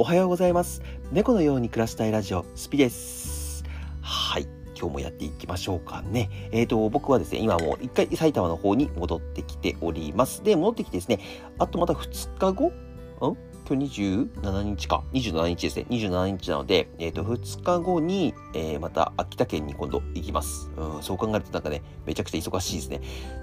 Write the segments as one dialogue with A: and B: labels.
A: おはようございます。猫のように暮らしたいラジオ、スピです。はい。今日もやっていきましょうかね。えっ、と、僕はですね、今もう一回埼玉の方に戻ってきております。で、戻ってきてですね、あとまた2日後？ん？今日27日か。27日ですね。27日なので、えっ、と、2日後に、えーまた秋田県に今度行きます。うん、そう考えるとなんかね、めちゃくちゃ忙しいですね。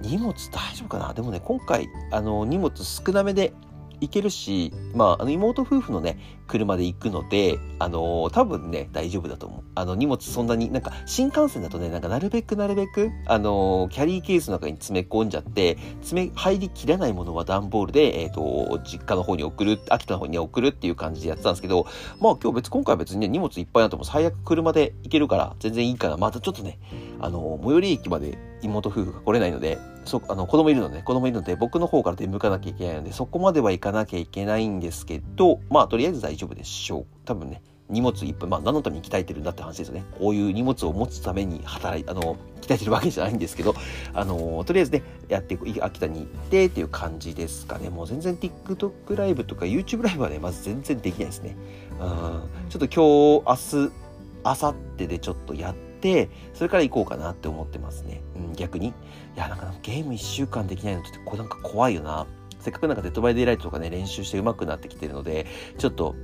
A: 荷物大丈夫かな？でもね、今回、あの、荷物少なめで行けるし、まあ、あの妹夫婦のね、車で行くので、あのー多分ね、大丈夫だと思う。あの、荷物そんなに、なんか、新幹線だとね、なんか、なるべくなるべく、あのーキャリーケースの中に詰め込んじゃって、詰め、入りきらないものは段ボールで、えっ、と、実家の方に送る、秋田の方に送るっていう感じでやってたんですけど、まあ、今日別、今回は別にね、荷物いっぱいあっても最悪車で行けるから、全然いいかな。またちょっとね、あの最寄り駅まで妹夫婦が来れないので、そあの子供いるので、子供いるので、僕の方から出向かなきゃいけないので、そこまでは行かなきゃいけないんですけど、まあ、とりあえず大丈夫丈夫でしょう。多分ね、荷物いっぱい、まあ、何のために鍛えてるんだって話ですよね。こういう荷物を持つために働い、あの、鍛えてるわけじゃないんですけど、あの、とりあえずね、やっていく、秋田に行ってっていう感じですかね。もう全然 TikTok ライブとか YouTube ライブはね、まず全然できないですね。うん。ちょっと今日、明日、明後日でちょっとやって、それから行こうかなって思ってますね。うん、逆に。いや、なんかゲーム1週間できないのって、これなんか怖いよな。せっかくなんかデッドバイデイライトとかね、練習して上手くなってきてるので、ちょっと、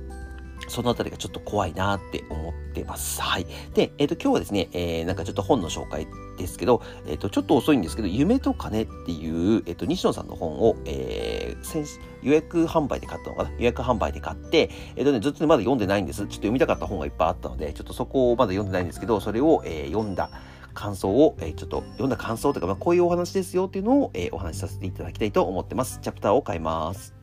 A: そのあたりがちょっと怖いなって思ってます。はい。で、えっ、と、今日はですね、えー、なんかちょっと本の紹介ですけど、えっ、と、ちょっと遅いんですけど、夢と金っていう、えっ、と、西野さんの本を、えー、予約販売で買ったのかな？予約販売で買って、えっ、とね、ずっとねまだ読んでないんです。ちょっと読みたかった本がいっぱいあったので、ちょっとそこをまだ読んでないんですけど、それを、えー読んだ感想を、えーちょっと読んだ感想とか、まあ、こういうお話ですよっていうのを、えーお話しさせていただきたいと思ってます。チャプターを変えます。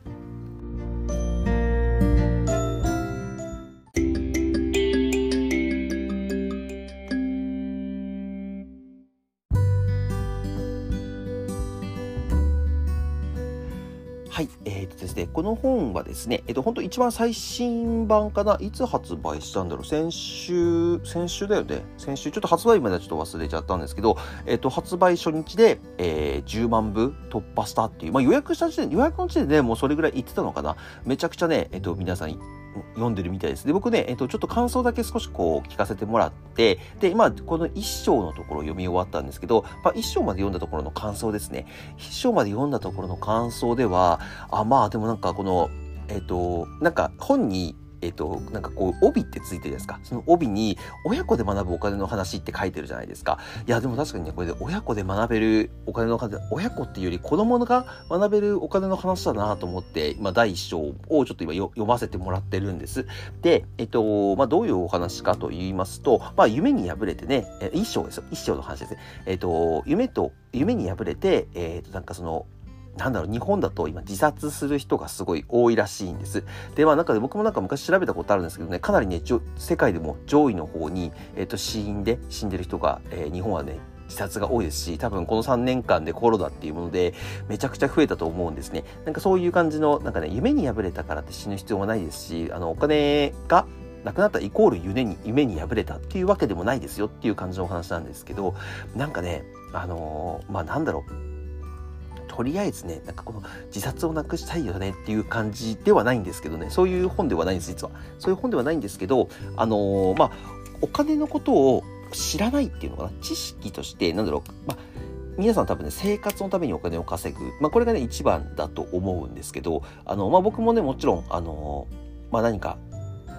A: の本はですね、えっ、と、本当一番最新版かな、いつ発売したんだろう、先週、先週だよね、先週、ちょっと発売まではちょっと忘れちゃったんですけど、えっ、と、発売初日で、えー10万部突破したっていう、まあ予約した時点、予約の時点でねもうそれぐらい言ってたのかな、めちゃくちゃね、えっ、と、皆さん読んでるみたいです。で、僕ね、えっと、ちょっと感想だけ少しこう聞かせてもらって、で、今、この一章のところ読み終わったんですけど、まあ、一章まで読んだところの感想ですね。一章まで読んだところの感想では、あ、まあ、でもなんかこの、えっと、なんか本に、えっと、なんかこう、帯ってついてるじゃないですか。その帯に、親子で学ぶお金の話って書いてるじゃないですか。いや、でも確かにね、これで親子で学べるお金の話、親子っていうより子供が学べるお金の話だなと思って、今、第一章をちょっと今読ませてもらってるんです。で、えっと、まあ、どういうお話かと言いますと、まあ、夢に敗れてね、一章ですよ。一章の話ですね。えっと、夢と、夢に敗れて、えっと、なんかその、なんだろう、日本だと今自殺する人がすごい多いらしいんです。で、まあなんか僕もなんか昔調べたことあるんですけどね、かなりね、世界でも上位の方に、えっ、と、死因で死んでる人が、えー日本はね、自殺が多いですし、多分この3年間でコロナっていうもので、めちゃくちゃ増えたと思うんですね。なんかそういう感じの、なんかね、夢に敗れたからって死ぬ必要はないですし、あの、お金が、なくなったイコール夢に、夢に敗れたっていうわけでもないですよっていう感じのお話なんですけど、なんかね、あのーまあなんだろう、とりあえずね、なんかこの自殺をなくしたいよねっていう感じではないんですけどね、そういう本ではないんです、実は。そういう本ではないんですけど、あのーまあ、お金のことを知らないっていうのかな、知識として、なんだろう、まあ、皆さん多分ね、生活のためにお金を稼ぐ。まあ、これがね、一番だと思うんですけど、あの、まあ、僕もね、もちろん、あのーまあ、何か、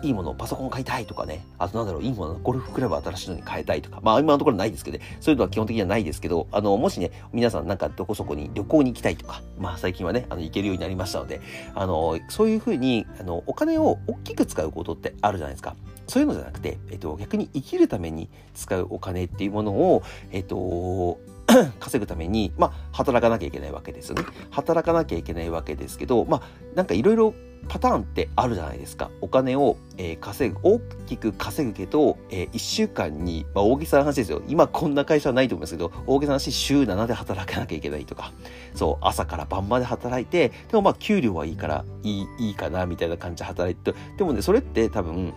A: いいもの、パソコン買いたいとかね、あとなんだろう、いいもの、ゴルフクラブ新しいのに変えたいとか、まあ今のところないですけどね、そういうのは基本的にはないですけど、あの、もしね、皆さんなんかどこそこに旅行に行きたいとか、まあ最近はね、あの、行けるようになりましたので、あの、そういうふうに、あの、お金を大きく使うことってあるじゃないですか。そういうのじゃなくて、えっと、逆に生きるために使うお金っていうものを、えっと、稼ぐために、まあ、働かなきゃいけないわけですよね。働かなきゃいけないわけですけど、まあ、なんかいろいろパターンってあるじゃないですか。お金を、えー稼ぐ、大きく稼ぐけど、え1週間に、まあ、大げさな話ですよ。今こんな会社はないと思いますけど、大げさな話、週7で働かなきゃいけないとか、そう、朝から晩まで働いて、でもまあ、給料はいいから、いい、いいかな、みたいな感じで働いて、でもね、それって多分、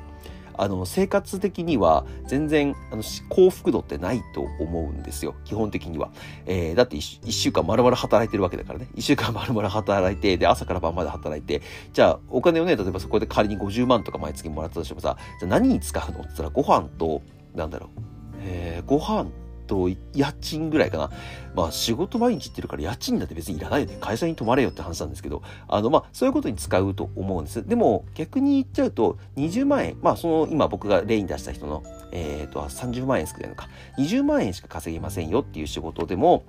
A: あの生活的には全然あの幸福度ってないと思うんですよ。基本的には、えー、だって 1, 1週間丸々働いてるわけだからね。1週間 丸々働いてで朝から晩まで働いて。じゃあお金をね例えばそこで仮に50万とか毎月もらったとしてもさじゃあ何に使うのって言ったらご飯となんだろう、えー、ご飯と、家賃ぐらいかな。まあ、仕事毎日行ってるから家賃だって別にいらないよね。会社に泊まれよって話なんですけど、あの、まあ、そういうことに使うと思うんです。でも、逆に言っちゃうと、20万円、まあ、その、今僕が例に出した人の、えっ、ー、と、30万円少ないのか、20万円しか稼げませんよっていう仕事でも、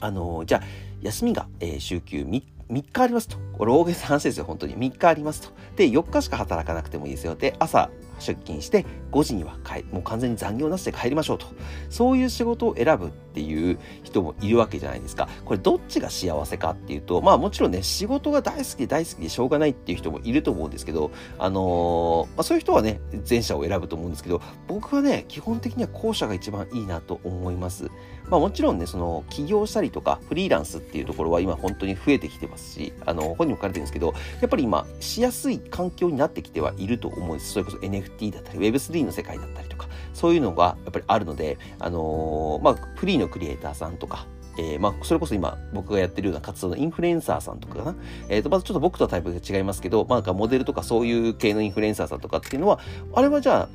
A: あの、じゃあ、休みが、えー、週休3 3日ありますと。これ大げさな話ですよ、本当に。3日ありますと。で、4日しか働かなくてもいいですよ。で、朝出勤して5時には帰もう完全に残業なしで帰りましょうと。そういう仕事を選ぶっていう人もいるわけじゃないですか。これどっちが幸せかっていうと、まあもちろんね、仕事が大好きで大好きでしょうがないっていう人もいると思うんですけど、あのー、まあ、そういう人はね、前者を選ぶと思うんですけど、僕はね、基本的には後者が一番いいなと思います。まあもちろんね、その起業したりとかフリーランスっていうところは今本当に増えてきてますし、あの、本にも書かれてるんですけど、やっぱり今しやすい環境になってきてはいると思うんです。それこそ NFT だったり、Web3 の世界だったりとか、そういうのがやっぱりあるので、あのー、まあフリーのクリエイターさんとか、えー、まあ、それこそ今僕がやってるような活動のインフルエンサーさんとかかな。え、ー、と、まずちょっと僕とはタイプが違いますけど、まあ、なんかモデルとかそういう系のインフルエンサーさんとかっていうのは、あれはじゃあ、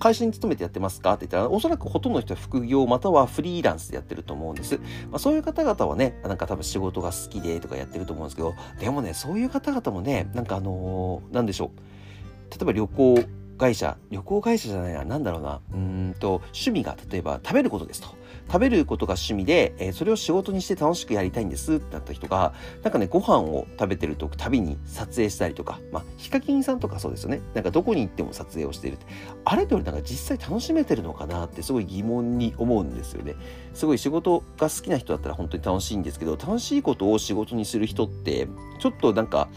A: 会社に勤めてやってますか？って言ったら、おそらくほとんどの人は副業またはフリーランスでやってると思うんです。まあ、そういう方々はね、なんか多分仕事が好きでとかやってると思うんですけど、でもね、そういう方々もね、なんかあのー、なんでしょう。例えば旅行会社、旅行会社じゃないな、なんだろうな、うんと、趣味が例えば食べることですと。食べることが趣味で、えー、それを仕事にして楽しくやりたいんですってなった人が、なんかね、ご飯を食べてると旅に撮影したりとか、まあ、ヒカキンさんとかそうですよね。なんかどこに行っても撮影をしているって。あれとよりなんか実際楽しめてるのかな？ってすごい疑問に思うんですよね。すごい仕事が好きな人だったら本当に楽しいんですけど、楽しいことを仕事にする人って、ちょっとなんか、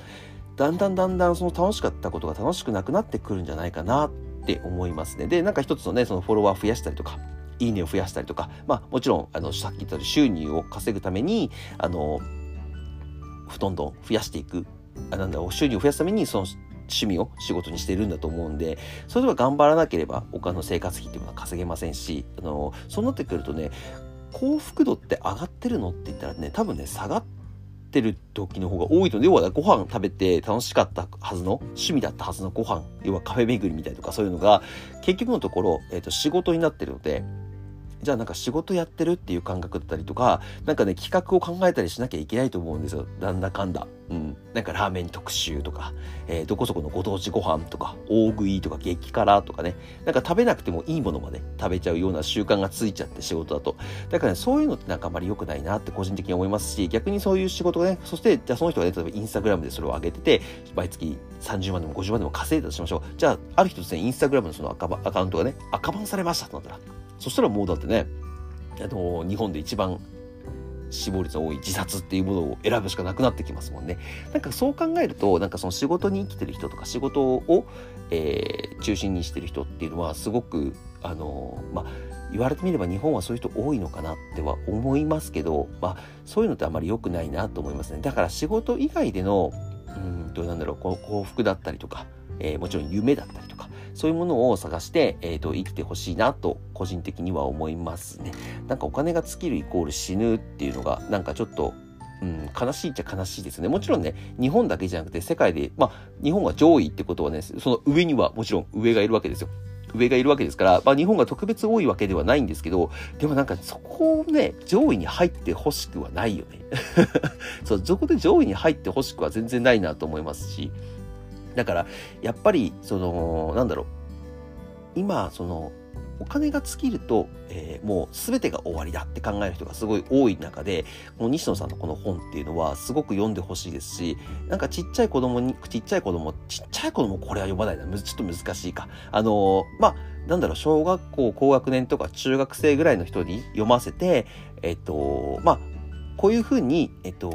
A: だんだんだんだんその楽しかったことが楽しくなくなってくるんじゃないかなって思いますね。で、なんか一つのね、そのフォロワー増やしたりとか、いいねを増やしたりとか、まあもちろん、あの、さっき言ったように収入を稼ぐために、あの、どんどん増やしていく、あなんだろう、収入を増やすために、その趣味を仕事にしているんだと思うんで、それでは頑張らなければ他の生活費っていうのは稼げませんし、あの、そうなってくるとね、幸福度って上がってるのって言ったらね、多分ね、下がってる時の方が多いと、要はご飯食べて楽しかったはずの、趣味だったはずのご飯、要はカフェ巡りみたいとかそういうのが、結局のところ、えっ、ー、と、仕事になってるので、じゃあなんか仕事やってるっていう感覚だったりとか、なんかね、企画を考えたりしなきゃいけないと思うんですよ。なんだかんだ。うん。なんかラーメン特集とか、えー、どこそこのご当地ご飯とか、大食いとか激辛とかね、なんか食べなくてもいいものまで食べちゃうような習慣がついちゃって仕事だと。だからね、そういうのってなんかあまり良くないなって個人的に思いますし、逆にそういう仕事がね、そして、じゃあその人がね、例えばインスタグラムでそれを上げてて、毎月30万でも50万でも稼いだとしましょう。じゃあ、ある日突然インスタグラムのそのアカウントがね、赤バンされましたとなったら、そしたらもうだってね、あの日本で一番死亡率の多い自殺っていうものを選ぶしかなくなってきますもんね。なんかそう考えると、なんかその仕事に生きてる人とか仕事を、えー、中心にしてる人っていうのはすごく、あのまあ、言われてみれば日本はそういう人多いのかなっては思いますけど、まあ、そういうのってあまり良くないなと思いますね。だから仕事以外での、うんと、なんだろう、この幸福だったりとか、えー、もちろん夢だったりとか、そういうものを探して、えっ、ー、と、生きてほしいなと、個人的には思いますね。なんかお金が尽きるイコール死ぬっていうのが、なんかちょっと、うん、悲しいっちゃ悲しいですね。もちろんね、日本だけじゃなくて世界で、まあ、日本が上位ってことはね、その上にはもちろん上がいるわけですよ。上がいるわけですから、まあ、日本が特別多いわけではないんですけど、でもなんかそこをね、上位に入ってほしくはないよね。そう、そこで上位に入ってほしくは全然ないなと思いますし、だから、やっぱり、その、なんだろう。今、その、お金が尽きると、えー、もう全てが終わりだって考える人がすごい多い中で、この西野さんのこの本っていうのはすごく読んでほしいですし、なんかちっちゃい子供に、ちっちゃい子供、ちっちゃい子供これは読まないな、ちょっと難しいか。あのー、まあ、なんだろう、小学校高学年とか中学生ぐらいの人に読ませて、えっと、まあ、こういうふうに、えっと、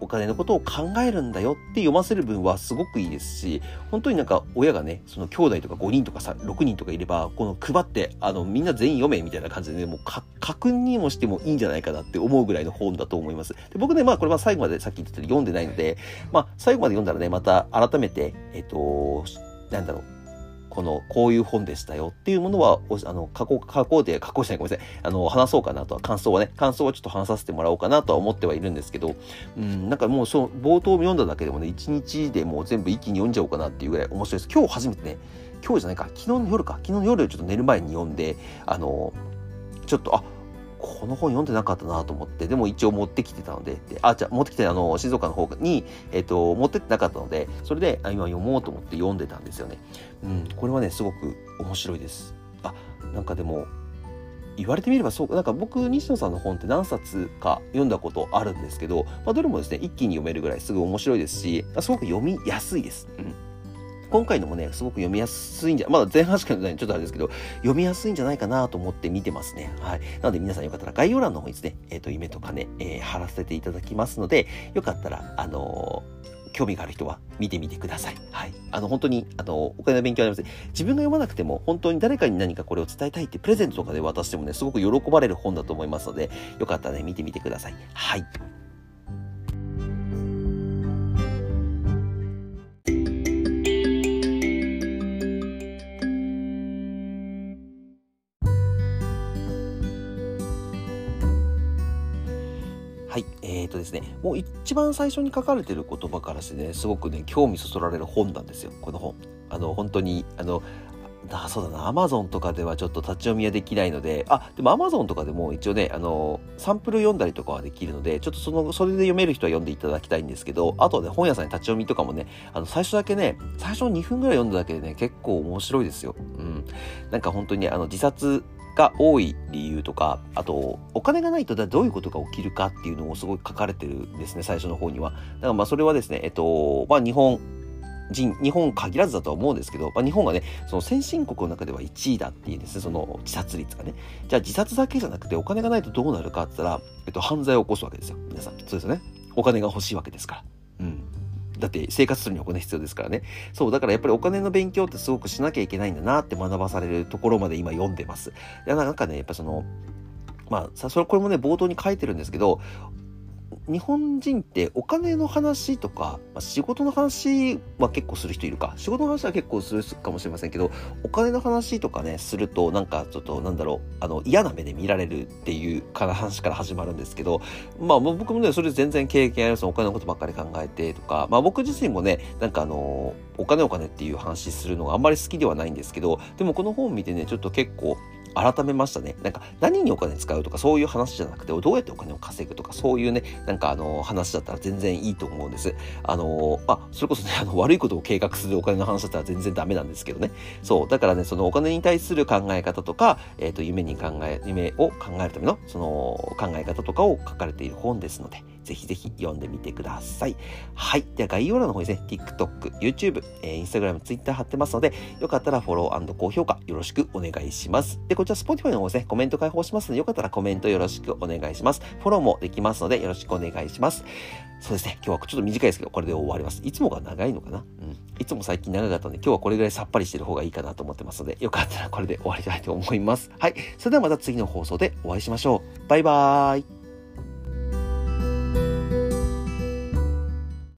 A: お金のことを考えるんだよって読ませる分はすごくいいですし、本当になんか親がね、その兄弟とか5人とかさ6人とかいれば、この配って、あの、みんな全員読めみたいな感じでね、もう確認もしてもいいんじゃないかなって思うぐらいの本だと思います。で僕ね、まあこれは最後までさっき言ってたように読んでないので、まあ最後まで読んだらね、また改めて、えっと、なんだろう、この、こういう本でしたよっていうものは、あの、過去、加工で、加工しない、ごめんなさい。あの、話そうかなとは、感想はね、感想はちょっと話させてもらおうかなとは思ってはいるんですけど、うん、なんかもう、そう、冒頭読んだだけでもね、一日でもう全部一気に読んじゃおうかなっていうぐらい面白いです。今日初めてね、今日じゃないか、昨日の夜か、昨日の夜ちょっと寝る前に読んで、あの、ちょっと、あ、この本読んでなかったなと思って、でも一応持ってきてたので、であ、じゃ持ってきて、あの、静岡の方に、えっ、と、持ってってなかったので、それで、あ今読もうと思って読んでたんですよね。うん、これはね、すごく面白いです。あ、なんかでも、言われてみればそう、なんか僕、西野さんの本って何冊か読んだことあるんですけど、まあ、どれもですね、一気に読めるぐらいすぐ面白いですし、すごく読みやすいです。うん今回のもね、すごく読みやすいんじゃ、まだ前半しかないちょっとあれですけど、読みやすいんじゃないかなと思って見てますね。はい。なので皆さんよかったら概要欄の方にですね、えっ、ー、と、夢とかね、えー、貼らせていただきますので、よかったら、あのー興味がある人は見てみてください。はい。あの、本当に、あの、お金の勉強あります自分が読まなくても、本当に誰かに何かこれを伝えたいってプレゼントとかで渡してもね、すごく喜ばれる本だと思いますので、よかったらね、見てみてくださ。い。はい。ですね、もう一番最初に書かれてる言葉からしてね、すごくね、興味そそられる本なんですよ、この本。あの、本当に、あの、あそうだな、アマゾンとかではちょっと立ち読みはできないので、あ、でもアマゾンとかでも一応ね、あの、サンプル読んだりとかはできるので、ちょっとその、それで読める人は読んでいただきたいんですけど、あとね、本屋さんに立ち読みとかもね、あの、最初だけね、最初2分ぐらい読んだだけでね、結構面白いですよ。うん。なんか本当にあの、自殺が多い理由とか、あと、お金がないとどういうことが起きるかっていうのをすごい書かれてるんですね、最初の方には。だからまあそれはですね、えっと、まあ日本、人、日本限らずだとは思うんですけど、まあ、日本がね、その先進国の中では1位だっていうですね、その自殺率がね。じゃあ自殺だけじゃなくてお金がないとどうなるかって言ったら、えっと、犯罪を起こすわけですよ。皆さん。そうですよね。お金が欲しいわけですから。うん。だって生活するにはお金必要ですからね。そう、だからやっぱりお金の勉強ってすごくしなきゃいけないんだなって学ばされるところまで今読んでます。いや、なんかね、やっぱその、まあ、さ、それ、これもね、冒頭に書いてるんですけど、日本人ってお金の話とか、まあ、仕事の話は結構する人いるか。仕事の話は結構するかもしれませんけど、お金の話とかね、すると、なんかちょっとなんだろう、あの、嫌な目で見られるっていう話から始まるんですけど、まあ僕もね、それ全然経験あります。お金のことばっかり考えてとか、まあ僕自身もね、なんかあの、お金お金っていう話するのがあんまり好きではないんですけど、でもこの本見てね、ちょっと結構、改めましたね。なんか何にお金使うとかそういう話じゃなくて、どうやってお金を稼ぐとかそういうね、なんかあの話だったら全然いいと思うんです。あの、まあ、それこそね、あの悪いことを計画するお金の話だったら全然ダメなんですけどね。そう。だからね、そのお金に対する考え方とか、えっ、ー、と、夢に考え、夢を考えるための、その考え方とかを書かれている本ですので、ぜひぜひ読んでみてください。はい。では概要欄の方にですね、TikTok、YouTube、えー、Instagram、Twitter 貼ってますので、よかったらフォロー高評価よろしくお願いします。で、こちら Spotify の方ですね、コメント開放しますので、よかったらコメントよろしくお願いします。フォローもできますので、よろしくお願いします。そうですね。今日はちょっと短いですけど、これで終わります。いつもが長いのかな？うん。いつも最近長かったので、今日はこれぐらいさっぱりしてる方がいいかなと思ってますので、よかったらこれで終わりたいと思います。はい。それではまた次の放送でお会いしましょう。バイバーイ。